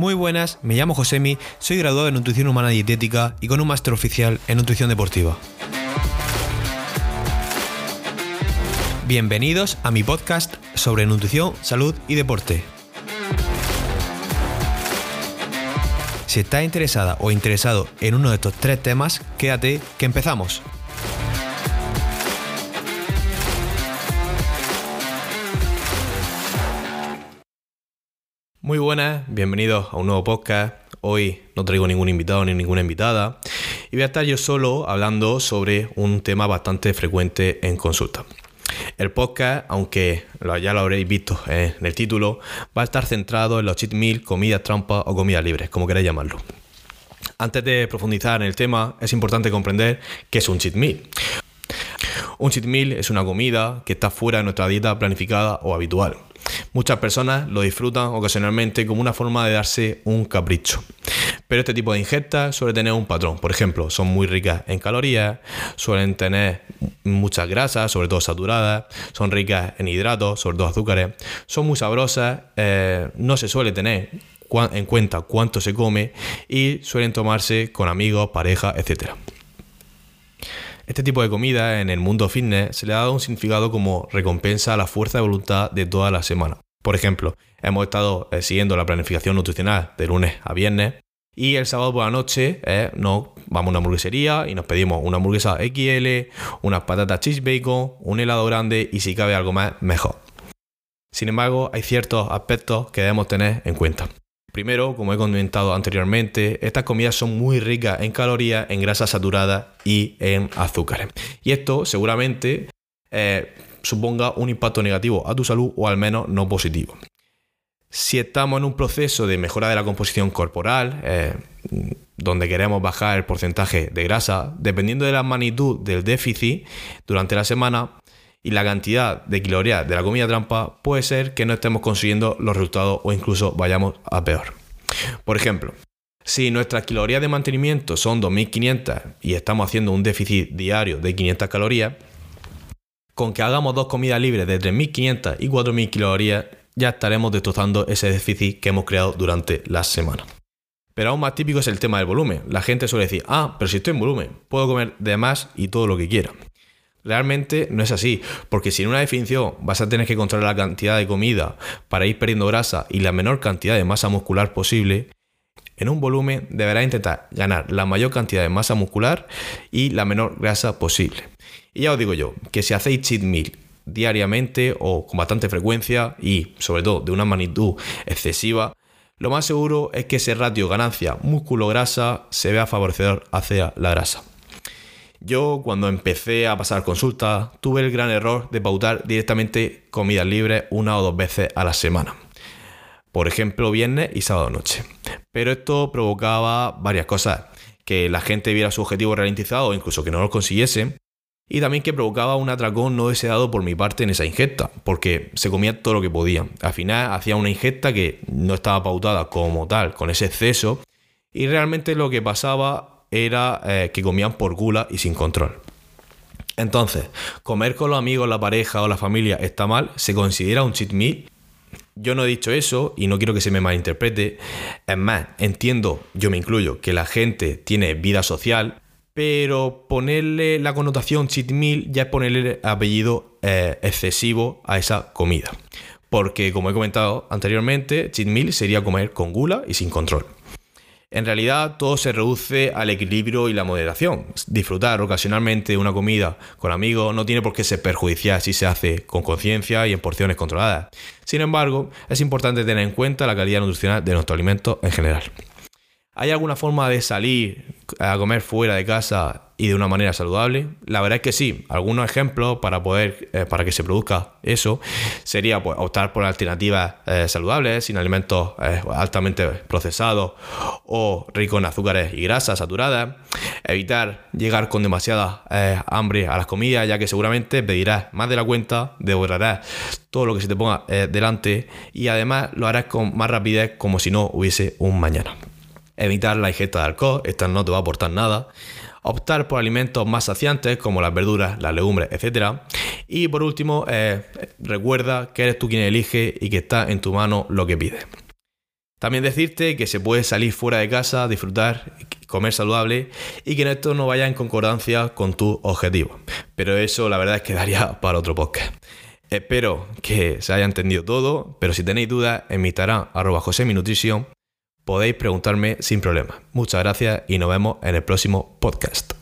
Muy buenas, me llamo Josemi, soy graduado en Nutrición Humana Dietética y con un máster oficial en Nutrición Deportiva. Bienvenidos a mi podcast sobre nutrición, salud y deporte. Si estás interesada o interesado en uno de estos tres temas, quédate que empezamos. Muy buenas, bienvenidos a un nuevo podcast. Hoy no traigo ningún invitado ni ninguna invitada y voy a estar yo solo hablando sobre un tema bastante frecuente en consulta. El podcast, aunque ya lo habréis visto en el título, va a estar centrado en los cheat meal, comidas trampas o comidas libres, como queráis llamarlo. Antes de profundizar en el tema, es importante comprender qué es un cheat meal. Un cheat meal es una comida que está fuera de nuestra dieta planificada o habitual. Muchas personas lo disfrutan ocasionalmente como una forma de darse un capricho. Pero este tipo de ingestas suele tener un patrón. Por ejemplo, son muy ricas en calorías, suelen tener muchas grasas, sobre todo saturadas, son ricas en hidratos, sobre todo azúcares, son muy sabrosas, eh, no se suele tener en cuenta cuánto se come y suelen tomarse con amigos, pareja, etc. Este tipo de comida en el mundo fitness se le ha dado un significado como recompensa a la fuerza de voluntad de toda la semana. Por ejemplo, hemos estado eh, siguiendo la planificación nutricional de lunes a viernes y el sábado por la noche eh, vamos a una hamburguesería y nos pedimos una hamburguesa XL, unas patatas cheese bacon, un helado grande y si cabe algo más, mejor. Sin embargo, hay ciertos aspectos que debemos tener en cuenta. Primero, como he comentado anteriormente, estas comidas son muy ricas en calorías, en grasas saturadas y en azúcares. Y esto seguramente eh, suponga un impacto negativo a tu salud o al menos no positivo. Si estamos en un proceso de mejora de la composición corporal, eh, donde queremos bajar el porcentaje de grasa, dependiendo de la magnitud del déficit durante la semana, y la cantidad de calorías de la comida trampa, puede ser que no estemos consiguiendo los resultados o incluso vayamos a peor. Por ejemplo, si nuestras calorías de mantenimiento son 2500 y estamos haciendo un déficit diario de 500 calorías, con que hagamos dos comidas libres de 3500 y 4000 calorías, ya estaremos destrozando ese déficit que hemos creado durante la semana. Pero aún más típico es el tema del volumen. La gente suele decir, ah, pero si estoy en volumen, puedo comer de más y todo lo que quiera. Realmente no es así, porque si en una definición vas a tener que controlar la cantidad de comida para ir perdiendo grasa y la menor cantidad de masa muscular posible, en un volumen deberás intentar ganar la mayor cantidad de masa muscular y la menor grasa posible. Y ya os digo yo, que si hacéis cheat meal diariamente o con bastante frecuencia y sobre todo de una magnitud excesiva, lo más seguro es que ese ratio ganancia músculo-grasa se vea favorecedor hacia la grasa. Yo cuando empecé a pasar consultas tuve el gran error de pautar directamente comidas libres una o dos veces a la semana. Por ejemplo, viernes y sábado noche. Pero esto provocaba varias cosas. Que la gente viera su objetivo ralentizado o incluso que no lo consiguiese. Y también que provocaba un atracón no deseado por mi parte en esa ingesta, porque se comía todo lo que podía. Al final hacía una ingesta que no estaba pautada como tal, con ese exceso, y realmente lo que pasaba era eh, que comían por gula y sin control. Entonces, comer con los amigos, la pareja o la familia está mal, se considera un cheat meal. Yo no he dicho eso y no quiero que se me malinterprete. Es más, entiendo, yo me incluyo, que la gente tiene vida social, pero ponerle la connotación cheat meal ya es ponerle apellido eh, excesivo a esa comida. Porque, como he comentado anteriormente, cheat meal sería comer con gula y sin control. En realidad todo se reduce al equilibrio y la moderación. Disfrutar ocasionalmente una comida con amigos no tiene por qué ser perjudicial si se hace con conciencia y en porciones controladas. Sin embargo, es importante tener en cuenta la calidad nutricional de nuestro alimento en general. ¿Hay alguna forma de salir a comer fuera de casa y de una manera saludable? La verdad es que sí. Algunos ejemplos para poder, eh, para que se produzca eso, sería pues, optar por alternativas eh, saludables, sin alimentos eh, altamente procesados o ricos en azúcares y grasas saturadas. Evitar llegar con demasiada hambre a las comidas, ya que seguramente pedirás más de la cuenta, devorarás todo lo que se te ponga delante y además lo harás con más rapidez como si no hubiese un mañana. Evitar la ingesta de alcohol, esta no te va a aportar nada optar por alimentos más saciantes como las verduras, las legumbres, etc. Y por último, eh, recuerda que eres tú quien elige y que está en tu mano lo que pides. También decirte que se puede salir fuera de casa, disfrutar, comer saludable y que esto no vaya en concordancia con tu objetivo. Pero eso la verdad es que daría para otro podcast. Espero que se haya entendido todo, pero si tenéis dudas en mi Instagram, arroba Nutrition, podéis preguntarme sin problema. Muchas gracias y nos vemos en el próximo podcast.